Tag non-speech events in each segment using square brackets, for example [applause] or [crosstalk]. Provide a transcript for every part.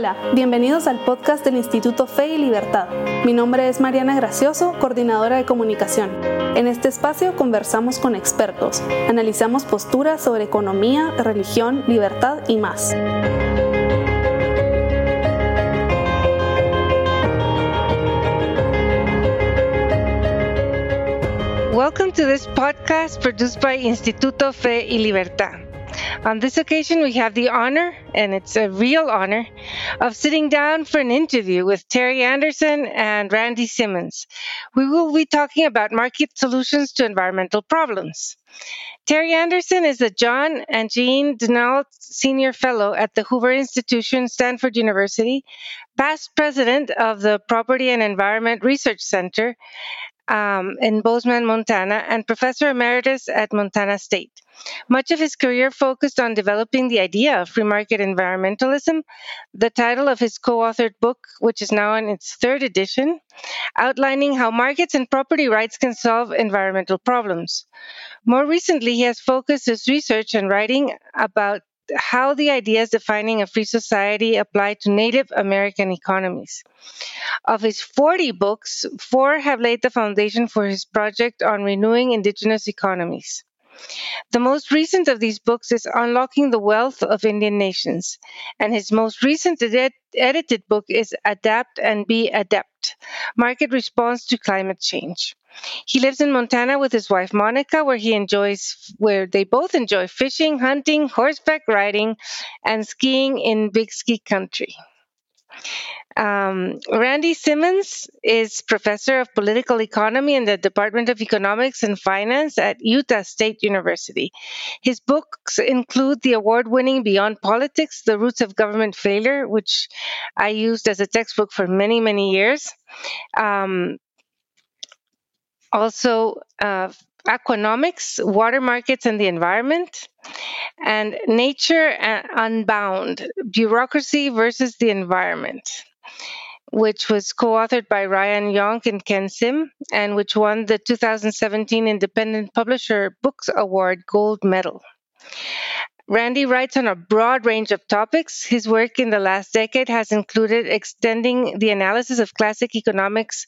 Hola, bienvenidos al podcast del Instituto Fe y Libertad. Mi nombre es Mariana Gracioso, coordinadora de comunicación. En este espacio conversamos con expertos, analizamos posturas sobre economía, religión, libertad y más. Welcome to this podcast produced by Instituto Fe y Libertad. On this occasion, we have the honor, and it's a real honor, of sitting down for an interview with Terry Anderson and Randy Simmons. We will be talking about market solutions to environmental problems. Terry Anderson is a John and Jean Denault Senior Fellow at the Hoover Institution, Stanford University, past president of the Property and Environment Research Center um, in Bozeman, Montana, and professor emeritus at Montana State. Much of his career focused on developing the idea of free market environmentalism. The title of his co authored book, which is now in its third edition, outlining how markets and property rights can solve environmental problems. More recently, he has focused his research and writing about how the ideas defining a free society apply to Native American economies. Of his 40 books, four have laid the foundation for his project on renewing indigenous economies. The most recent of these books is Unlocking the Wealth of Indian Nations, and his most recent ed- edited book is Adapt and Be Adept Market Response to Climate Change. He lives in Montana with his wife Monica, where he enjoys where they both enjoy fishing, hunting, horseback riding, and skiing in Big Sky Country. Um, Randy Simmons is professor of political economy in the Department of Economics and Finance at Utah State University. His books include the award winning Beyond Politics The Roots of Government Failure, which I used as a textbook for many, many years. Um, also, uh, Aquanomics, Water Markets and the Environment, and Nature uh, Unbound Bureaucracy versus the Environment, which was co authored by Ryan Yonk and Ken Sim, and which won the 2017 Independent Publisher Books Award Gold Medal. Randy writes on a broad range of topics. His work in the last decade has included extending the analysis of classic economics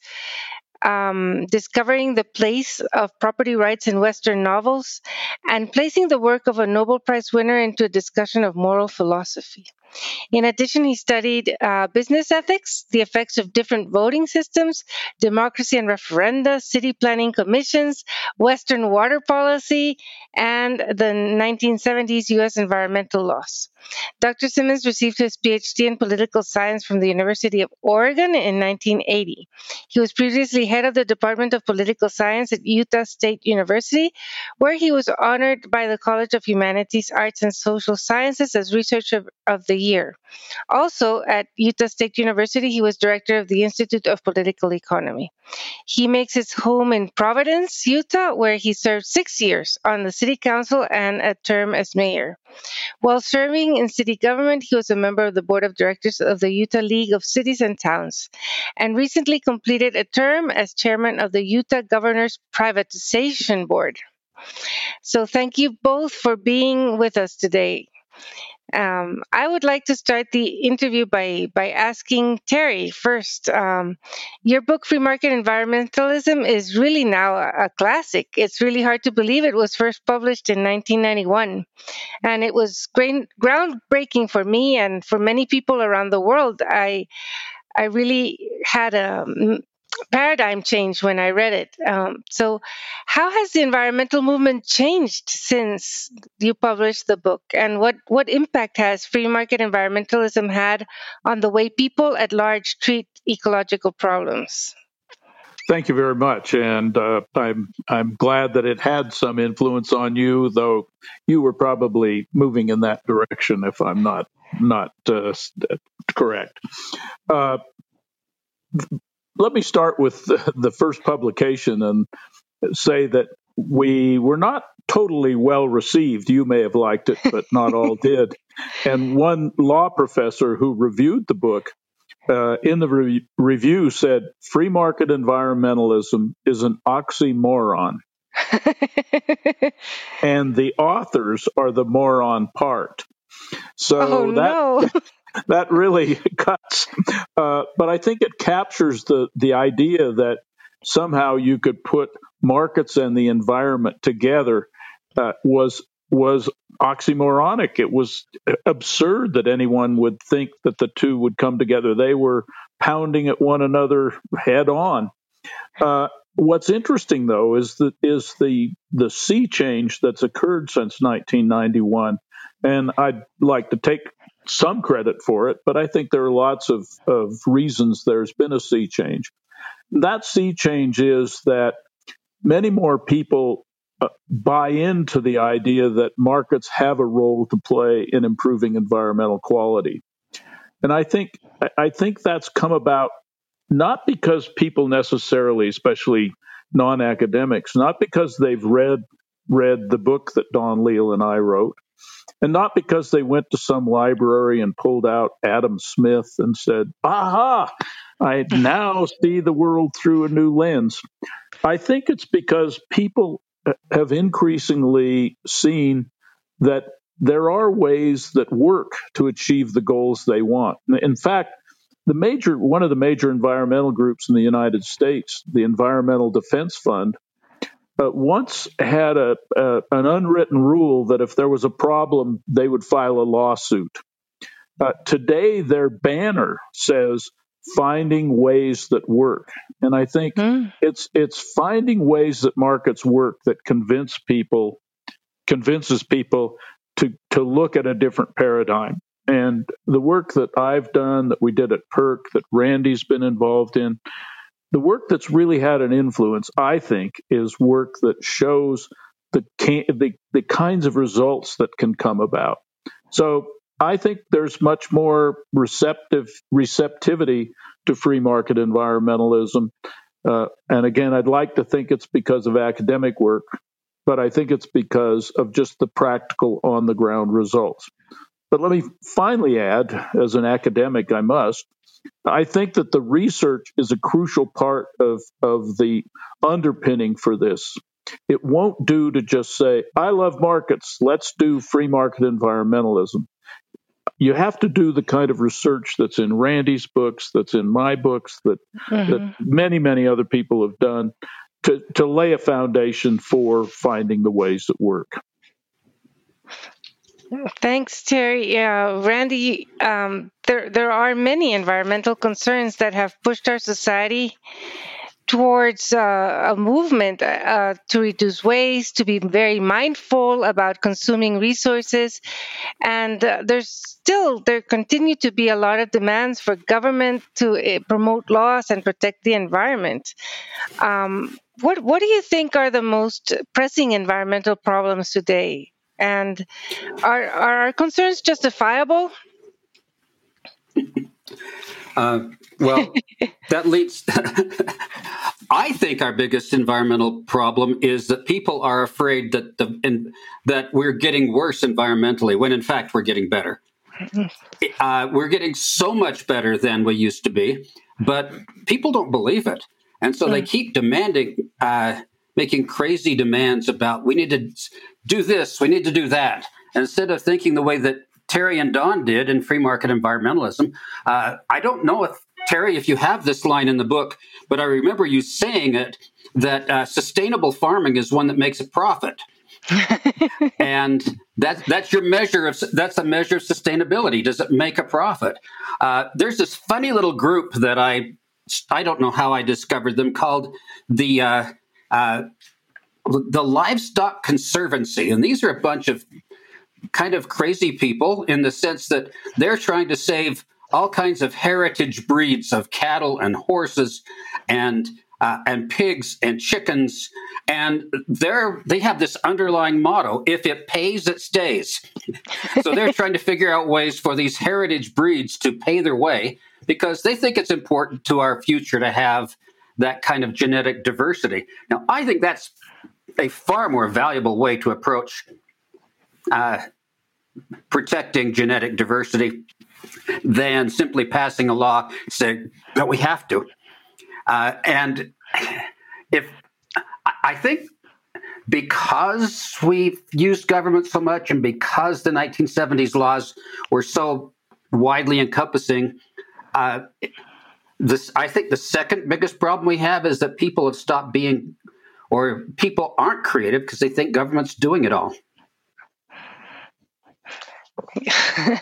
um, discovering the place of property rights in Western novels, and placing the work of a Nobel Prize winner into a discussion of moral philosophy. In addition, he studied uh, business ethics, the effects of different voting systems, democracy and referenda, city planning commissions, Western water policy, and the 1970s U.S. environmental laws. Dr. Simmons received his PhD in political science from the University of Oregon in 1980. He was previously head of the Department of Political Science at Utah State University, where he was honored by the College of Humanities, Arts, and Social Sciences as Researcher of the Year. Also, at Utah State University, he was director of the Institute of Political Economy. He makes his home in Providence, Utah, where he served six years on the city council and a term as mayor. While serving in city government, he was a member of the board of directors of the Utah League of Cities and Towns and recently completed a term as chairman of the Utah Governor's Privatization Board. So, thank you both for being with us today. Um, I would like to start the interview by by asking Terry first. Um, your book, Free Market Environmentalism, is really now a, a, classic. It's really hard to believe it was first published in 1991, and it was great, groundbreaking for me and for many people around the world. I I really had a paradigm change when I read it. Um, so, how has the environmental movement changed since you published the book, and what what impact has free market environmentalism had on the way people at large treat ecological problems? Thank you very much, and uh, I'm I'm glad that it had some influence on you, though you were probably moving in that direction, if I'm not not uh, correct. Uh, let me start with the, the first publication and say that we were not totally well received. You may have liked it, but not all [laughs] did. And one law professor who reviewed the book uh, in the re- review said free market environmentalism is an oxymoron. [laughs] and the authors are the moron part. So oh, that no. [laughs] that really [laughs] cuts. Uh, but I think it captures the the idea that somehow you could put markets and the environment together uh, was was oxymoronic. It was absurd that anyone would think that the two would come together. They were pounding at one another head on. Uh, what's interesting, though, is that is the the sea change that's occurred since 1991, and I'd like to take some credit for it, but I think there are lots of, of reasons there's been a sea change. That sea change is that many more people uh, buy into the idea that markets have a role to play in improving environmental quality. And I think I think that's come about not because people necessarily, especially non-academics, not because they've read read the book that Don Leal and I wrote, and not because they went to some library and pulled out Adam Smith and said, "Aha, I now see the world through a new lens." I think it's because people uh, have increasingly seen that there are ways that work to achieve the goals they want. In fact, the major one of the major environmental groups in the United States, the Environmental Defense Fund, uh, once had a, a, an unwritten rule that if there was a problem, they would file a lawsuit. Uh, today, their banner says "finding ways that work," and I think mm. it's it's finding ways that markets work that convince people convinces people to to look at a different paradigm. And the work that I've done, that we did at PERC, that Randy's been involved in, the work that's really had an influence, I think, is work that shows the the, the kinds of results that can come about. So I think there's much more receptive receptivity to free market environmentalism. Uh, and again, I'd like to think it's because of academic work, but I think it's because of just the practical on the ground results. But let me finally add, as an academic, I must, I think that the research is a crucial part of, of the underpinning for this. It won't do to just say, I love markets, let's do free market environmentalism. You have to do the kind of research that's in Randy's books, that's in my books, that, mm-hmm. that many, many other people have done to, to lay a foundation for finding the ways that work. Thanks, Terry. Yeah, Randy, um, there there are many environmental concerns that have pushed our society towards uh, a movement uh, to reduce waste, to be very mindful about consuming resources, and uh, there's still there continue to be a lot of demands for government to uh, promote laws and protect the environment. Um, what what do you think are the most pressing environmental problems today? And are, are our concerns justifiable? Uh, well, [laughs] that leads. [laughs] I think our biggest environmental problem is that people are afraid that the in, that we're getting worse environmentally, when in fact we're getting better. Uh, we're getting so much better than we used to be, but people don't believe it, and so they hmm. keep demanding, uh, making crazy demands about we need to do this, we need to do that. And instead of thinking the way that Terry and Don did in free market environmentalism, uh, I don't know if Terry, if you have this line in the book, but I remember you saying it that uh, sustainable farming is one that makes a profit. [laughs] and that that's your measure of that's a measure of sustainability. Does it make a profit? Uh, there's this funny little group that I I don't know how I discovered them called the uh, uh, the Livestock Conservancy. And these are a bunch of kind of crazy people in the sense that they're trying to save all kinds of heritage breeds of cattle and horses and uh, and pigs and chickens and they're they have this underlying motto if it pays it stays so they're [laughs] trying to figure out ways for these heritage breeds to pay their way because they think it's important to our future to have that kind of genetic diversity now i think that's a far more valuable way to approach uh, protecting genetic diversity than simply passing a law saying that we have to. Uh, and if I think because we've used government so much and because the 1970s laws were so widely encompassing. Uh, this, I think, the second biggest problem we have is that people have stopped being, or people aren't creative because they think government's doing it all. [laughs]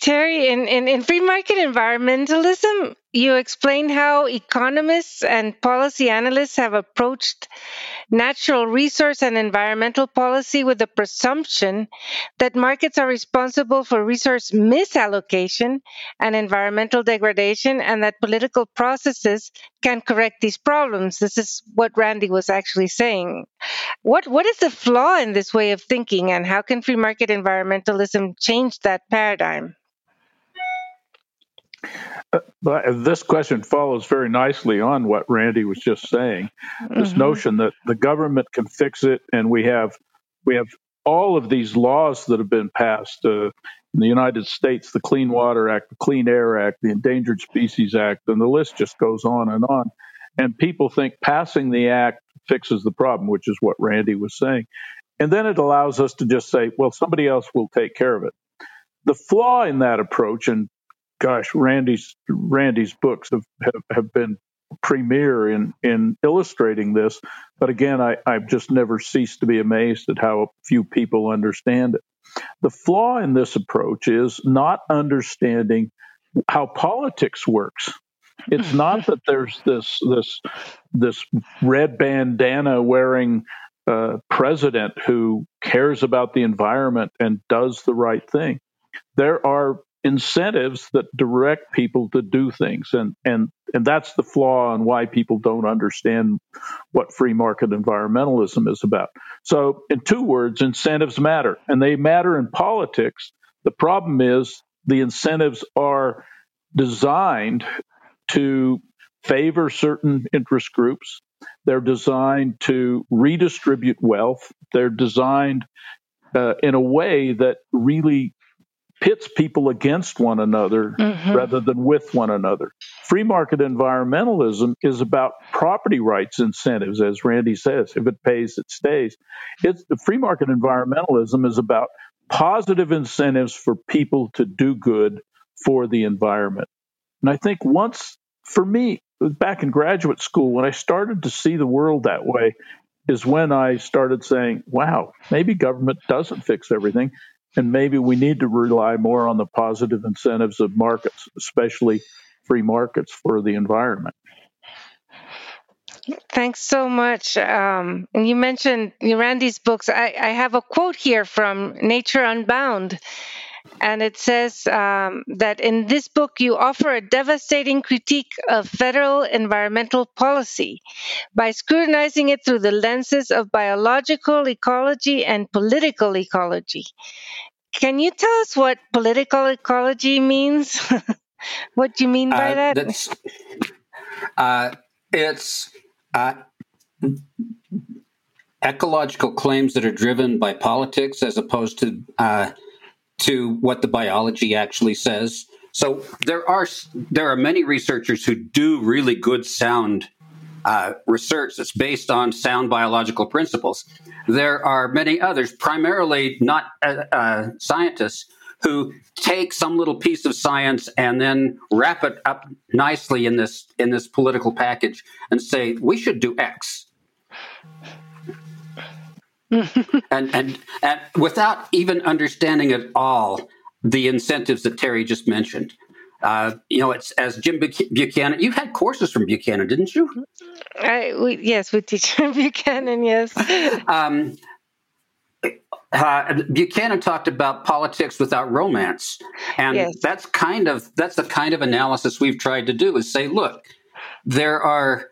Terry, in, in, in free market environmentalism, you explain how economists and policy analysts have approached natural resource and environmental policy with the presumption that markets are responsible for resource misallocation and environmental degradation, and that political processes can correct these problems. This is what Randy was actually saying. What what is the flaw in this way of thinking, and how can free market environmentalism change that paradigm? This question follows very nicely on what Randy was just saying. This mm-hmm. notion that the government can fix it, and we have we have all of these laws that have been passed uh, in the United States: the Clean Water Act, the Clean Air Act, the Endangered Species Act, and the list just goes on and on. And people think passing the act fixes the problem, which is what Randy was saying. And then it allows us to just say, well, somebody else will take care of it. The flaw in that approach, and gosh, Randy's Randy's books have, have, have been premier in in illustrating this. But again, I, I've just never ceased to be amazed at how few people understand it. The flaw in this approach is not understanding how politics works. It's [laughs] not that there's this this this red bandana wearing uh, president who cares about the environment and does the right thing. There are incentives that direct people to do things. And and and that's the flaw and why people don't understand what free market environmentalism is about. So in two words incentives matter and they matter in politics. The problem is the incentives are designed to favor certain interest groups. They're designed to redistribute wealth. They're designed uh, in a way that really pits people against one another mm-hmm. rather than with one another. Free market environmentalism is about property rights incentives, as Randy says. If it pays, it stays. It's the free market environmentalism is about positive incentives for people to do good for the environment. And I think once, for me, back in graduate school, when I started to see the world that way, is when I started saying, wow, maybe government doesn't fix everything and maybe we need to rely more on the positive incentives of markets, especially free markets for the environment. Thanks so much. Um, and you mentioned Randy's books. I, I, have a quote here from Nature Unbound, and it says um, that in this book you offer a devastating critique of federal environmental policy by scrutinizing it through the lenses of biological ecology and political ecology. Can you tell us what political ecology means? [laughs] what do you mean by uh, that? That's, uh, it's uh, ecological claims that are driven by politics as opposed to uh, to what the biology actually says. So there are there are many researchers who do really good sound uh, research that's based on sound biological principles. There are many others, primarily not uh, uh, scientists, who take some little piece of science and then wrap it up nicely in this in this political package and say we should do X. [laughs] and, and and without even understanding at all the incentives that Terry just mentioned. Uh, you know, it's as Jim Buchanan. You had courses from Buchanan, didn't you? I, we, yes, we teach [laughs] Buchanan. Yes. Um, uh, Buchanan talked about politics without romance, and yes. that's kind of that's the kind of analysis we've tried to do. Is say, look, there are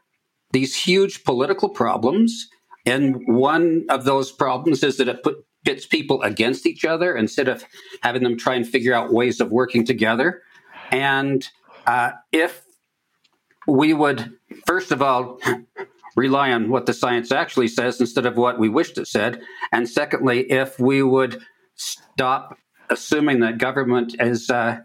these huge political problems, and one of those problems is that it put, people against each other instead of having them try and figure out ways of working together. And uh, if we would, first of all, [laughs] rely on what the science actually says instead of what we wished it said. And secondly, if we would stop assuming that government is uh,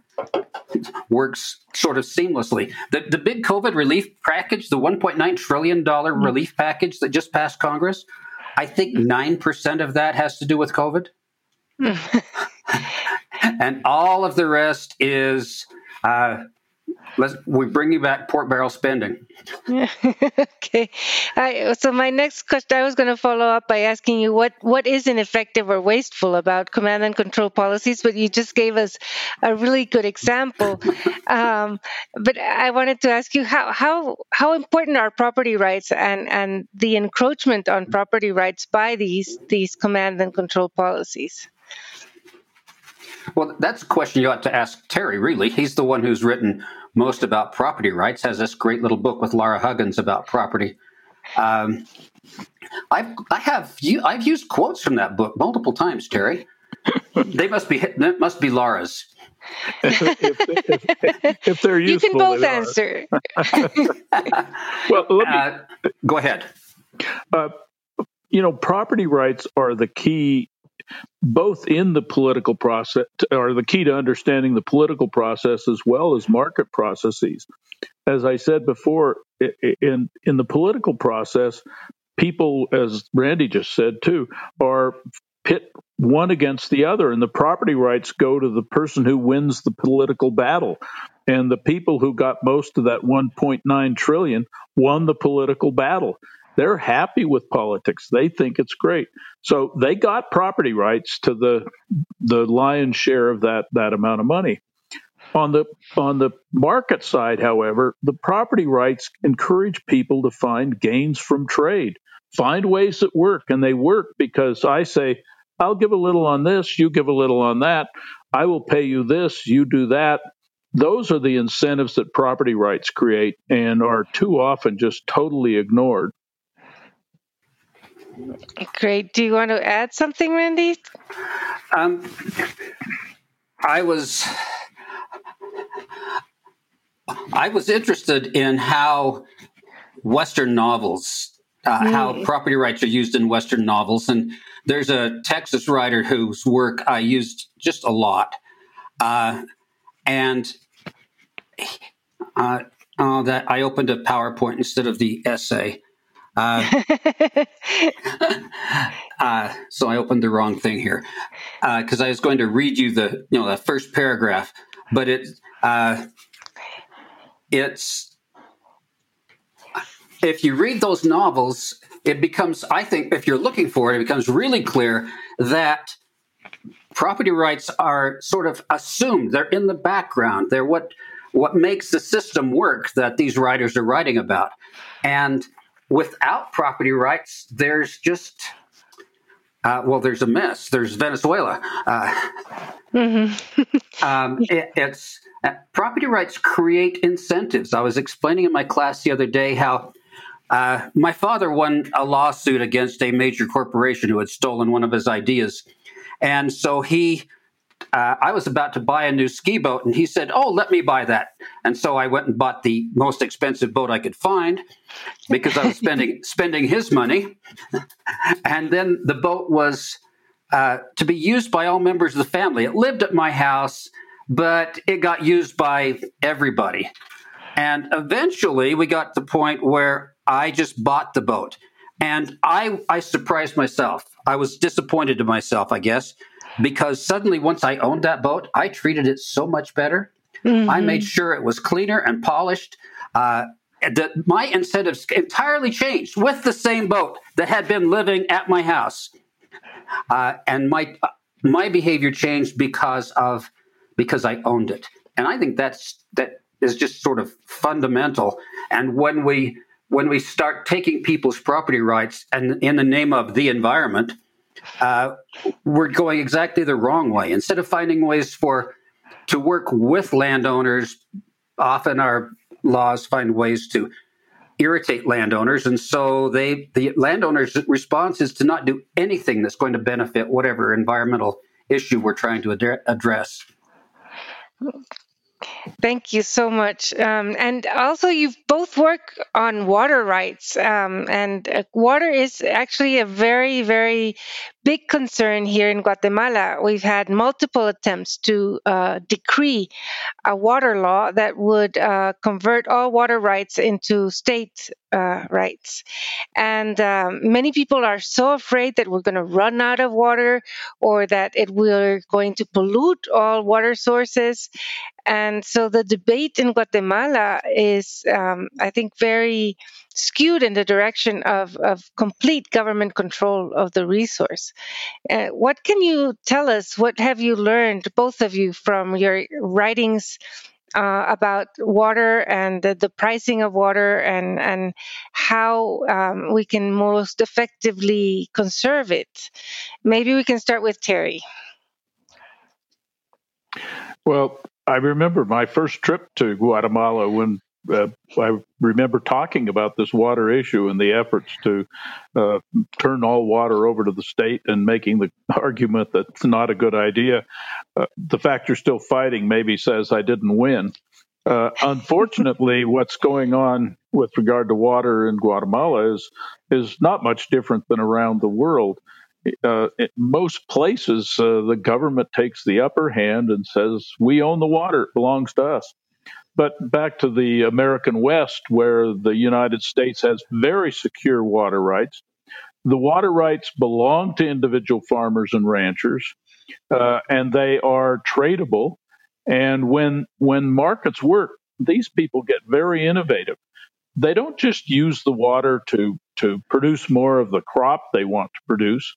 works sort of seamlessly. The, the big COVID relief package, the $1.9 trillion mm-hmm. relief package that just passed Congress, I think 9% of that has to do with COVID. [laughs] and all of the rest is uh, let's we bring you back pork barrel spending. [laughs] okay. I, so my next question, I was going to follow up by asking you what what is ineffective or wasteful about command and control policies, but you just gave us a really good example. [laughs] um, but I wanted to ask you how how how important are property rights and and the encroachment on property rights by these these command and control policies? Well, that's a question you ought to ask Terry, really. He's the one who's written most about property rights, has this great little book with Laura Huggins about property. Um, I've, I have, I've used quotes from that book multiple times, Terry. they must be, that must be Laura's. if, if, if, they're useful, you can both answer. well, let me, uh, go ahead. Uh, you know, property rights are the key both in the political process are the key to understanding the political process as well as market processes. As I said before, in in the political process, people, as Randy just said too, are pit one against the other, and the property rights go to the person who wins the political battle. And the people who got most of that 1.9 trillion won the political battle. They're happy with politics. They think it's great. So they got property rights to the the lion's share of that that amount of money. On the on the market side, however, the property rights encourage people to find gains from trade, find ways that work, and they work because I say, I'll give a little on this, you give a little on that, I will pay you this, you do that. Those are the incentives that property rights create and are too often just totally ignored. Great. Do you want to add something, Randy? Um, I was I was interested in how Western novels, uh, mm. how property rights are used in Western novels, and there's a Texas writer whose work I used just a lot, uh, and uh, oh, that I opened a PowerPoint instead of the essay. Uh, [laughs] uh, so I opened the wrong thing here because uh, I was going to read you the you know the first paragraph, but it uh, it's if you read those novels, it becomes I think if you're looking for it, it becomes really clear that property rights are sort of assumed. They're in the background. They're what what makes the system work that these writers are writing about, and without property rights, there's just uh, well, there's a mess. There's Venezuela. Uh, mm-hmm. [laughs] um, it, it's uh, property rights create incentives. I was explaining in my class the other day how uh, my father won a lawsuit against a major corporation who had stolen one of his ideas, and so he uh, I was about to buy a new ski boat, and he said, "Oh, let me buy that." And so I went and bought the most expensive boat I could find because I was [laughs] spending spending his money. and then the boat was uh, to be used by all members of the family. It lived at my house, but it got used by everybody. And eventually, we got to the point where I just bought the boat, and I I surprised myself. I was disappointed in myself, I guess because suddenly once I owned that boat, I treated it so much better. Mm-hmm. I made sure it was cleaner and polished. Uh, the, my incentives entirely changed with the same boat that had been living at my house, uh, and my my behavior changed because of because I owned it. And I think that's that is just sort of fundamental. And when we when we start taking people's property rights and in the name of the environment, uh, we're going exactly the wrong way. Instead of finding ways for to work with landowners, often our laws find ways to irritate landowners, and so they the landowners' response is to not do anything that's going to benefit whatever environmental issue we're trying to ad- address. Thank you so much. Um, and also, you've both worked on water rights, um, and uh, water is actually a very, very big concern here in Guatemala. We've had multiple attempts to uh, decree a water law that would uh, convert all water rights into state uh, rights. And um, many people are so afraid that we're going to run out of water or that it we're going to pollute all water sources. And so the debate in Guatemala is, um, I think, very skewed in the direction of, of complete government control of the resource. Uh, what can you tell us? What have you learned, both of you, from your writings uh, about water and the, the, pricing of water and and how um, we can most effectively conserve it. Maybe we can start with Terry. Well, I remember my first trip to Guatemala when uh, I remember talking about this water issue and the efforts to uh, turn all water over to the state and making the [laughs] argument that it's not a good idea. Uh, the fact you're still fighting maybe says I didn't win. Uh, [laughs] unfortunately, what's going on with regard to water in Guatemala is is not much different than around the world. Uh, in most places, uh, the government takes the upper hand and says, "We own the water; it belongs to us." But back to the American West, where the United States has very secure water rights, the water rights belong to individual farmers and ranchers, uh, and they are tradable. And when when markets work, these people get very innovative. They don't just use the water to to produce more of the crop they want to produce.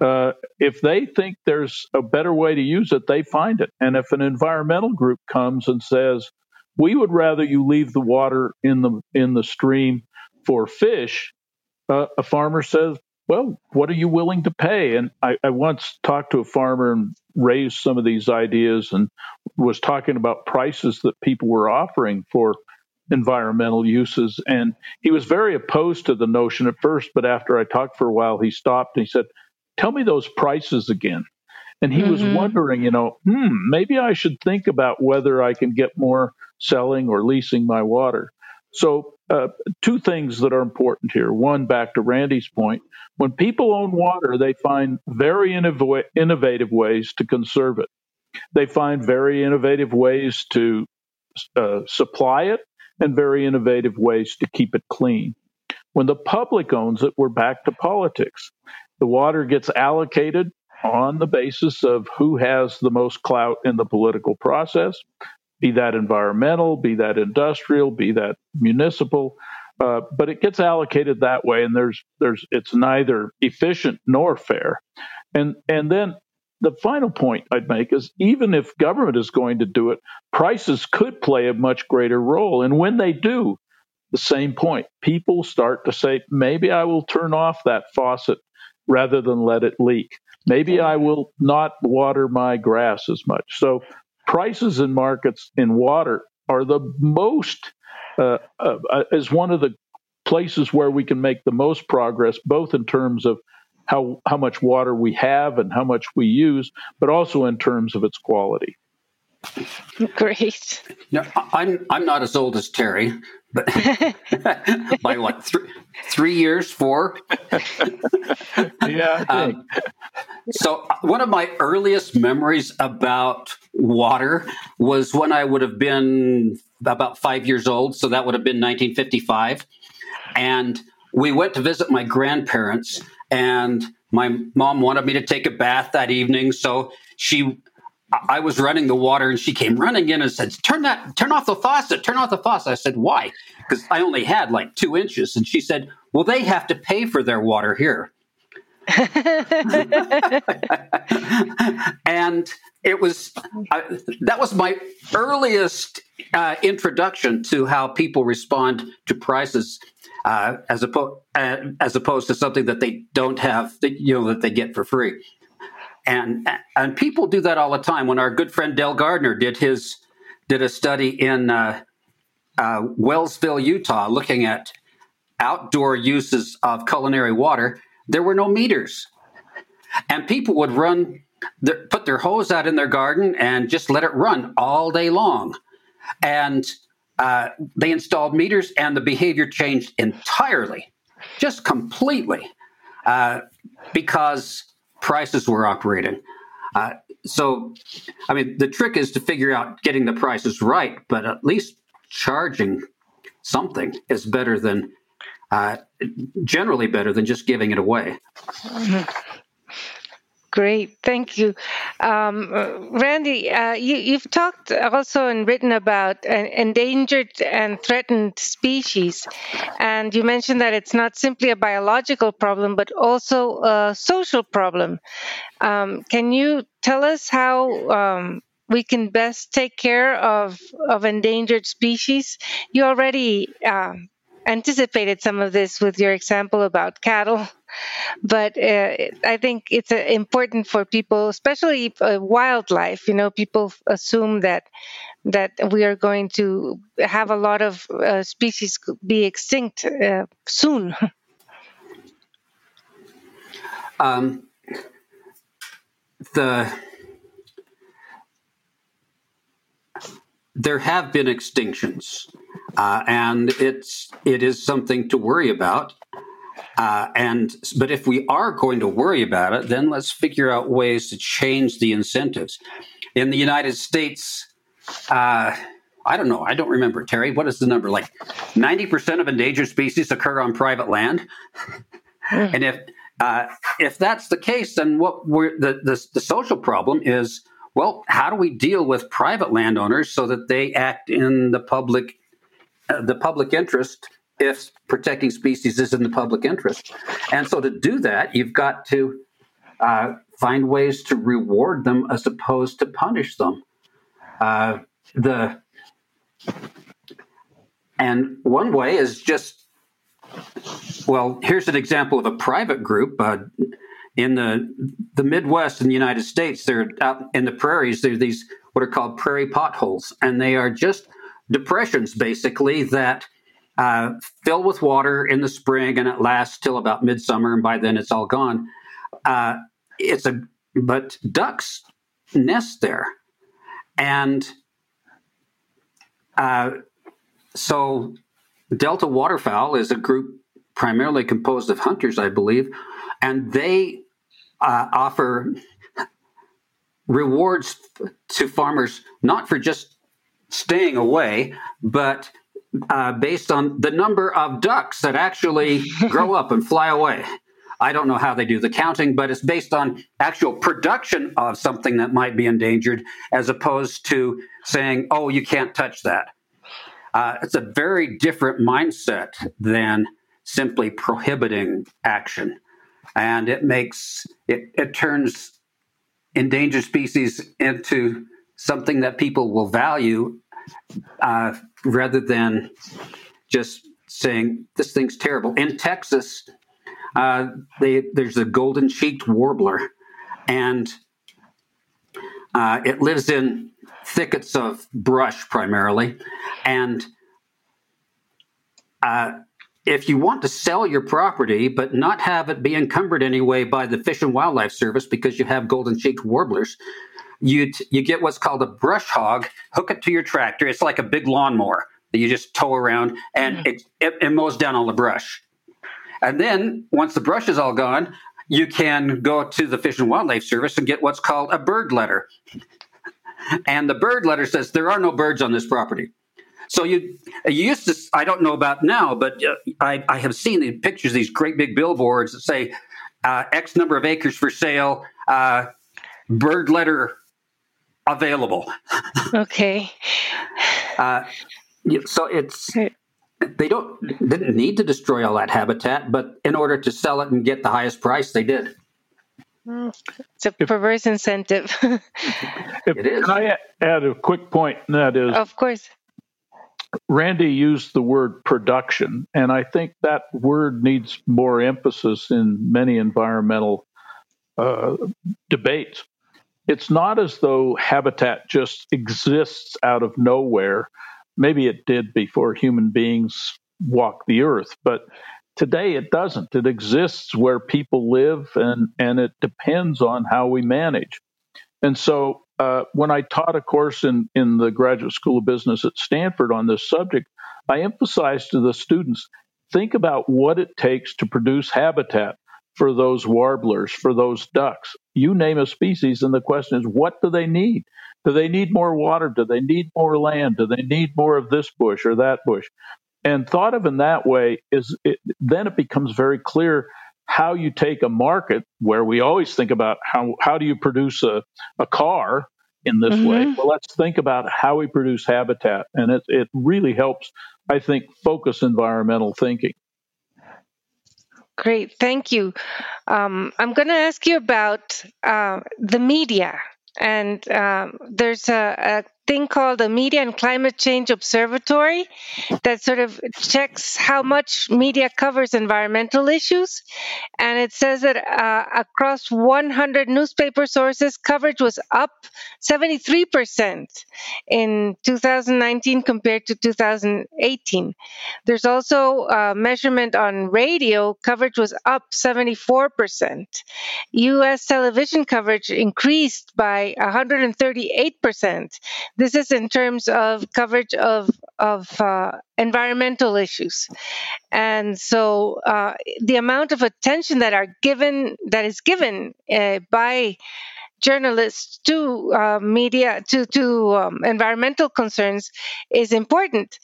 Uh, if they think there's a better way to use it, they find it. And if an environmental group comes and says, we would rather you leave the water in the in the stream for fish. Uh, a farmer says, "Well, what are you willing to pay?" And I, I once talked to a farmer and raised some of these ideas and was talking about prices that people were offering for environmental uses. And he was very opposed to the notion at first, but after I talked for a while, he stopped and he said, Tell me those prices again. And he mm-hmm. was wondering, you know, hmm, maybe I should think about whether I can get more selling or leasing my water. So, uh, two things that are important here. One, back to Randy's point, when people own water, they find very innov- innovative ways to conserve it. They find very innovative ways to uh, supply it and very innovative ways to keep it clean. When the public owns it, we're back to politics. The water gets allocated on the basis of who has the most clout in the political process be that environmental, be that industrial, be that municipal. Uh, but it gets allocated that way, and there's there's it's neither efficient nor fair. And and then the final point I'd make is even if government is going to do it, prices could play a much greater role. And when they do, the same point, people start to say, maybe I will turn off that faucet rather than let it leak. Maybe I will not water my grass as much. So prices in markets in water are the most uh, uh, uh, is one of the places where we can make the most progress, both in terms of how how much water we have and how much we use, but also in terms of its quality. Great. No, I'm I'm not as old as Terry, [laughs] but by what three three years, four? [laughs] yeah. Um, so one of my earliest memories about water was when I would have been about five years old. So that would have been 1955, and we went to visit my grandparents, and my mom wanted me to take a bath that evening, so she I was running the water and she came running in and said, Turn that, turn off the faucet, turn off the faucet. I said, Why? Because I only had like two inches. And she said, Well, they have to pay for their water here. [laughs] and it was uh, that was my earliest uh, introduction to how people respond to prices uh, as, oppo- uh, as opposed to something that they don't have that, you know that they get for free and and people do that all the time. When our good friend Del Gardner did his did a study in uh, uh, Wellsville, Utah, looking at outdoor uses of culinary water, there were no meters, and people would run their, put their hose out in their garden and just let it run all day long, and uh, they installed meters, and the behavior changed entirely, just completely, uh, because prices we're operating. Uh, so, I mean, the trick is to figure out getting the prices right, but at least charging something is better than, uh, generally better than just giving it away. Great, thank you, um, Randy. Uh, you, have talked also and written about endangered and threatened species, and you mentioned that it's not simply a biological problem but also a social problem. Um, can you tell us how um, we can best take care of of endangered species? You already uh, anticipated some of this with your example about cattle, but uh, I think it's uh, important for people, especially uh, wildlife. You know, people assume that that we are going to have a lot of uh, species be extinct uh, soon. [laughs] Um, the there have been extinctions, uh, and it's it is something to worry about. Uh, and but if we are going to worry about it, then let's figure out ways to change the incentives. In the United States, uh, I don't know. I don't remember Terry. What is the number? Like ninety percent of endangered species occur on private land, and if uh, if that's the case, then what we're the, the the social problem is well, how do we deal with private landowners so that they act in the public uh, the public interest if protecting species is in the public interest? And so to do that, you've got to uh, find ways to reward them as opposed to punish them. Uh, the and one way is just well, here's an example of a private group. In the the Midwest in the United States, they're out in the prairies. There are these what are called prairie potholes, and they are just depressions basically that uh, fill with water in the spring, and it lasts till about midsummer, and by then it's all gone. Uh, it's a but ducks nest there, and uh, so Delta waterfowl is a group primarily composed of hunters, I believe, and they uh, offer rewards to farmers not for just staying away, but uh, based on the number of ducks that actually [laughs] grow up and fly away. I don't know how they do the counting, but it's based on actual production of something that might be endangered, as opposed to saying, "Oh, you can't touch that." Uh, it's a very different mindset than simply prohibiting action and it makes it, it turns endangered species into something that people will value uh, rather than just saying this thing's terrible. In Texas, uh, they, there's a golden cheeked warbler, and uh, it lives in thickets of brush primarily, and uh, if you want to sell your property but not have it be encumbered anyway by the Fish and Wildlife Service because you have golden cheeked warblers, you you get what's called a brush hog. Hook it to your tractor. It's like a big lawnmower that you just tow around, and mm-hmm. it, it, it mows down all the brush. And then once the brush is all gone, you can go to the Fish and Wildlife Service and get what's called a bird letter. and the bird letter says there are no birds on this property. So you, you used to, I don't know about now, but uh, I, I have seen the pictures, these great big billboards that say uh, X number of acres for sale, uh, bird letter available. Okay. [laughs] uh, so it's they don't didn't need to destroy all that habitat, but in order to sell it and get the highest price, they did. It's a perverse incentive. [laughs] if, it is. Can I add a quick point? And that is, of course, Randy used the word production, and I think that word needs more emphasis in many environmental uh, debates. It's not as though habitat just exists out of nowhere. Maybe it did before human beings walked the earth, but today it doesn't. It exists where people live, and, and it depends on how we manage. And so uh, when I taught a course in, in the Graduate School of Business at Stanford on this subject, I emphasized to the students think about what it takes to produce habitat. for those warblers, for those ducks. You name a species, and the question is, what do they need? Do they need more water? Do they need more land? Do they need more of this bush or that bush? And thought of in that way is it, then it becomes very clear how you take a market where we always think about how how do you produce a, a car in this mm-hmm. way. Well, let's think about how we produce habitat, and it it really helps, I think, focus environmental thinking. Great, thank you. Um, I'm going to ask you about uh, the media, and um, there's a, a thing called the Media and Climate Change Observatory that sort of checks how much media covers environmental issues. And it says that uh, across 100 newspaper sources, coverage was up 73% in 2019 compared to 2018. There's also a measurement on radio, coverage was up 74%. US television coverage increased by 138%. This is in terms of coverage of of uh, environmental issues, and so uh, the amount of attention that are given that is given uh, by journalists to uh, media to to um, environmental concerns is important.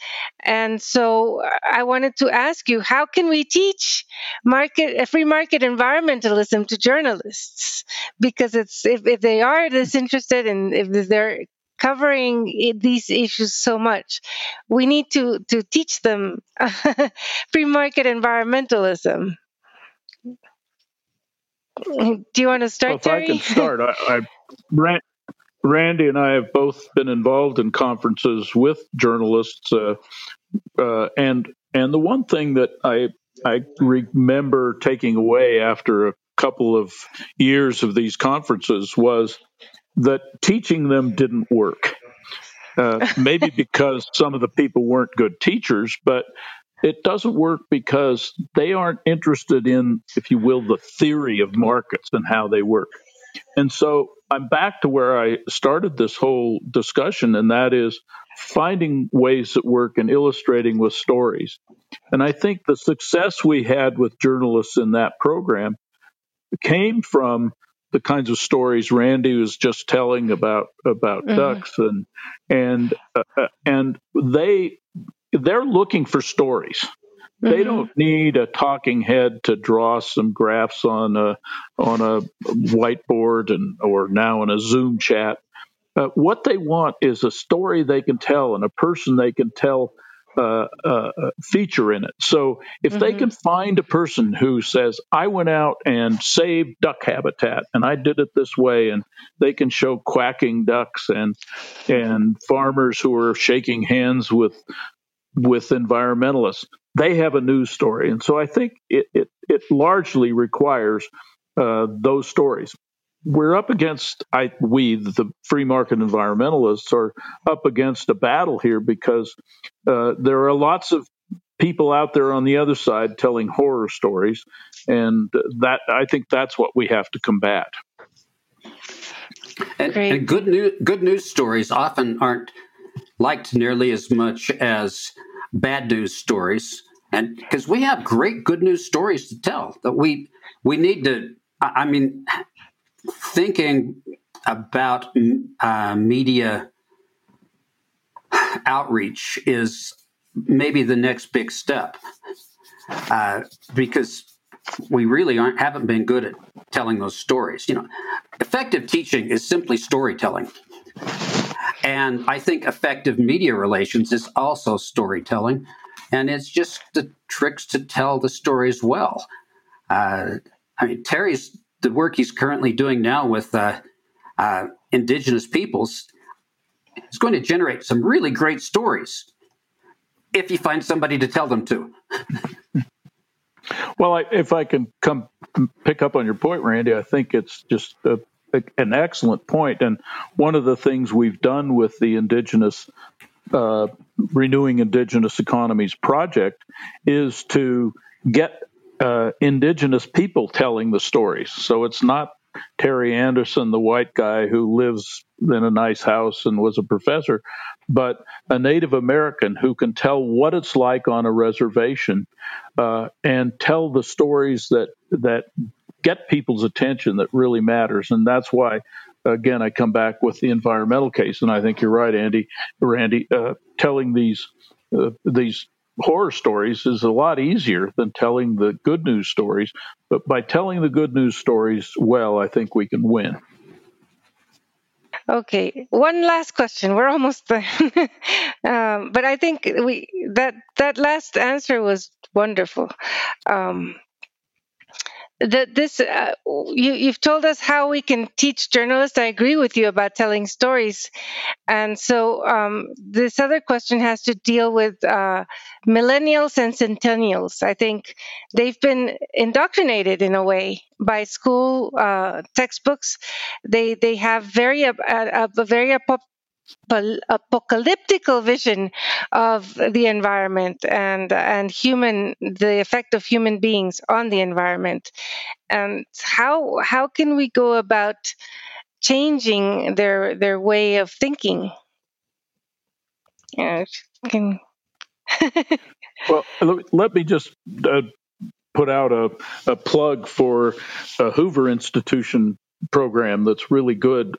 And so i wanted to ask you how can we teach market free market environmentalism to journalists? Because it's if, if they are disinterested and if they're covering these issues so much. We need to, to teach them [laughs] free market environmentalism. Do you want to start? Well, if Terry? I can start, I, I, Randy and I have both been involved in conferences with journalists, uh, uh, and and the one thing that I I remember taking away after a couple of years of these conferences was that teaching them didn't work. Uh, maybe [laughs] because some of the people weren't good teachers, but it doesn't work because they aren't interested in, if you will, the theory of markets and how they work. And so I'm back to where I started this whole discussion, and that is finding ways that work and illustrating with stories. And I think the success we had with journalists in that program came from the kinds of stories Randy was just telling about about mm-hmm. ducks and and uh, uh, and they they're looking for stories. Mm-hmm. They don't need a talking head to draw some graphs on a on a whiteboard and or now in a Zoom chat. Uh, what they want is a story they can tell and a person they can tell uh, uh, feature in it. So if mm-hmm. they can find a person who says, I went out and saved duck habitat and I did it this way, and they can show quacking ducks and and farmers who are shaking hands with with environmentalists, they have a news story. And so I think it, it, it largely requires uh, those stories we're up against I we the free market environmentalists are up against a battle here because uh, there are lots of people out there on the other side telling horror stories, and that I think that's what we have to combat. And, and good news good news stories often aren't liked nearly as much as bad news stories, and because we have great good news stories to tell that we we need to. I mean, thinking about uh, media outreach is maybe the next big step uh, because we really aren't haven't been good at telling those stories. You know effective teaching is simply storytelling. And i think effective media relations is also storytelling. And it's just the tricks to tell the stories well. Uh, i mean terry's the work he's currently doing now with uh, uh, indigenous peoples is going to generate some really great stories if you find somebody to tell them to. [laughs] well, I, if I can come pick up on your point, Randy, I think it's just a, a, an excellent point. And one of the things we've done with the indigenous uh, renewing indigenous economies project is to get uh, indigenous people telling the stories. So it's not Terry Anderson, the white guy who lives in a nice house and was a professor, but a Native American who can tell what it's like on a reservation uh, and tell the stories that that get people's attention that really matters, and that's why. Again, I come back with the environmental case, and I think you're right, Andy. Randy, uh, telling these uh, these horror stories is a lot easier than telling the good news stories. But by telling the good news stories well, I think we can win. Okay, one last question. We're almost there, [laughs] um, but I think we that that last answer was wonderful. Um, that this uh, you, you've told us how we can teach journalists. I agree with you about telling stories. And so um, this other question has to deal with uh, millennials and centennials. I think they've been indoctrinated in a way by school uh, textbooks. They they have very a, a, a very apocalyptical vision of the environment and and human the effect of human beings on the environment. And how how can we go about changing their their way of thinking? Yeah, can... [laughs] well let me just uh, put out a, a plug for a hoover institution program that's really good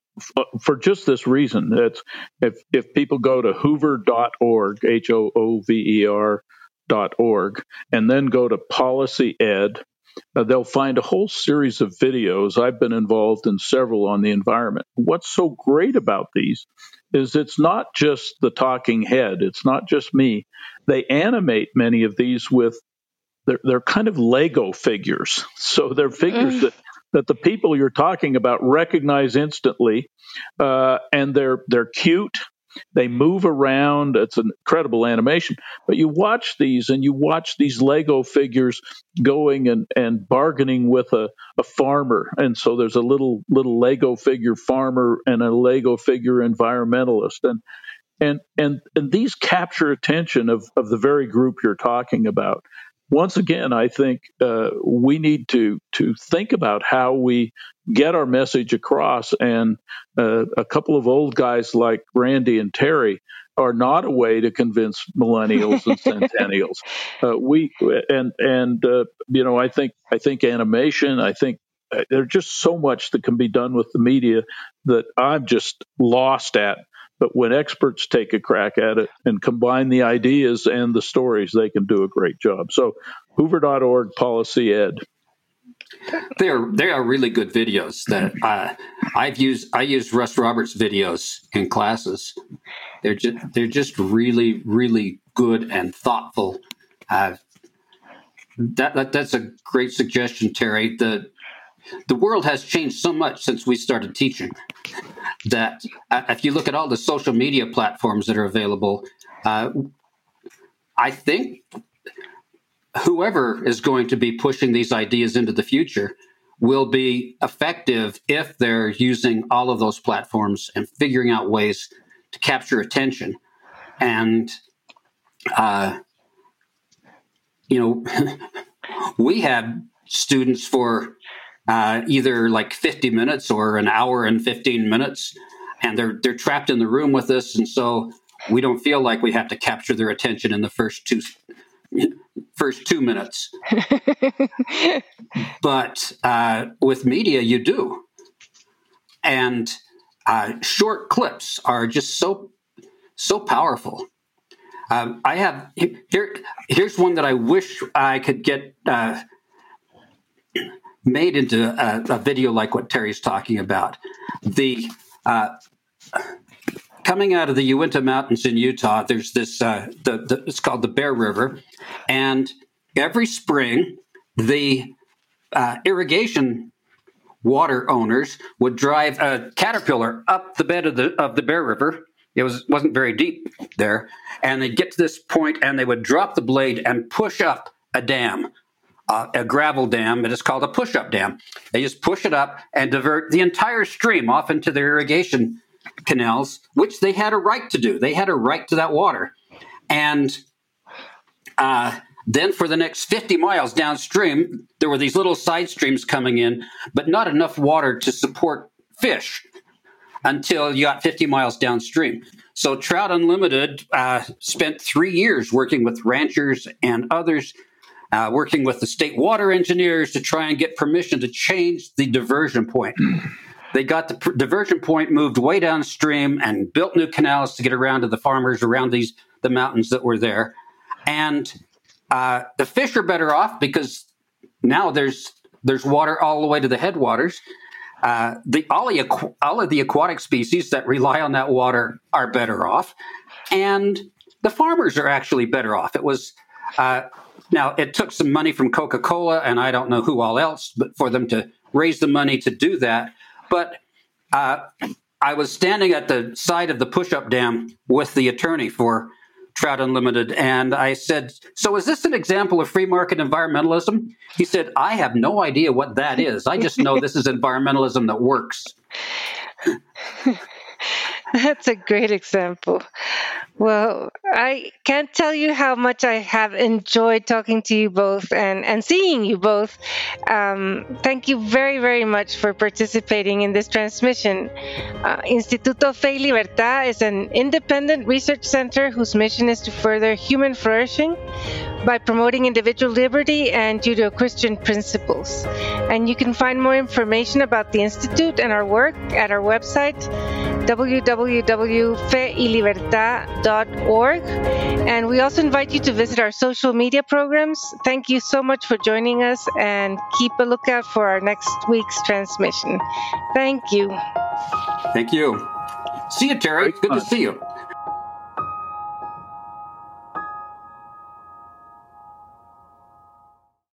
for just this reason. It's if if people go to hoover.org, H O O V E R dot org, and then go to policy ed, uh, they'll find a whole series of videos. I've been involved in several on the environment. What's so great about these is it's not just the talking head. It's not just me. They animate many of these with they're, they're kind of Lego figures. [laughs] So they're figures mm. that that the people you're talking about recognize instantly, uh, and they're they're cute. They move around. It's an incredible animation. But you watch these, and you watch these Lego figures going and, and bargaining with a, a farmer. And so there's a little little Lego figure farmer and a Lego figure environmentalist. And and and and these capture attention of of the very group you're talking about once again, I think uh, we need to to think about how we get our message across. And uh, a couple of old guys like Randy and Terry are not a way to convince millennials and [laughs] centennials. Uh, we and and uh, you know, I think I think animation. I think uh, there's just so much that can be done with the media that I'm just lost at but when experts take a crack at it and combine the ideas and the stories, they can do a great job. So, Hoover.org Policy Ed. They are they are really good videos that uh, I've used. I use Russ Roberts videos in classes. They're just they're just really really good and thoughtful. Uh, that, that that's a great suggestion, Terry. The the world has changed so much since we started teaching that uh, if you look at all the social media platforms that are available, uh, I think whoever is going to be pushing these ideas into the future will be effective if they're using all of those platforms and figuring out ways to capture attention. And, uh, you know, [laughs] we had students for uh, either like 50 minutes or an hour and 15 minutes, and they're they're trapped in the room with us, and so we don't feel like we have to capture their attention in the first two first two minutes. [laughs] but uh, with media, you do, and uh, short clips are just so so powerful. Um, I have here. Here's one that I wish I could get uh, made into a, a video like what Terry's talking about. The uh, coming out of the Uinta Mountains in Utah, there's this. Uh, the, the, it's called the Bear River, and every spring, the uh, irrigation water owners would drive a caterpillar up the bed of the of the Bear River. It was wasn't very deep there, and they'd get to this point, and they would drop the blade and push up a dam uh, a gravel dam. It is called a push up dam. They just push it up and divert the entire stream off into their irrigation canals, which they had a right to do. They had a right to that water. And uh, then for the next 50 miles downstream, there were these little side streams coming in, but not enough water to support fish until you got 50 miles downstream. So Trout Unlimited uh, spent three years working with ranchers and others uh, working with the state water engineers to try and get permission to change the diversion point. They got the diversion point moved way downstream and built new canals to get around to the farmers around these the mountains that were there. And uh, the fish are better off because now there's there's water all the way to the headwaters. Uh, the all, the all of the aquatic species that rely on that water are better off, and the farmers are actually better off. It was uh, now it took some money from Coca Cola and I don't know who all else, but for them to raise the money to do that. But uh, I was standing at the side of the push-up dam with the attorney for Trout Unlimited. And I said, So is this an example of free market environmentalism? He said, I have no idea what that is. I just know this is environmentalism that works. [laughs] That's a great example. Well, I can't tell you how much I have enjoyed talking to you both and, and seeing you both. Um, thank you very, very much for participating in this transmission. Uh, Instituto Fe y Libertad is an independent research center whose mission is to further human flourishing by promoting individual liberty and Judeo Christian principles. And you can find more information about the Institute and our work at our website www.feylibertad.org. And we also invite you to visit our social media programs. Thank you so much for joining us and keep a lookout for our next week's transmission. Thank you. Thank you. See you, Terry. Good to see you.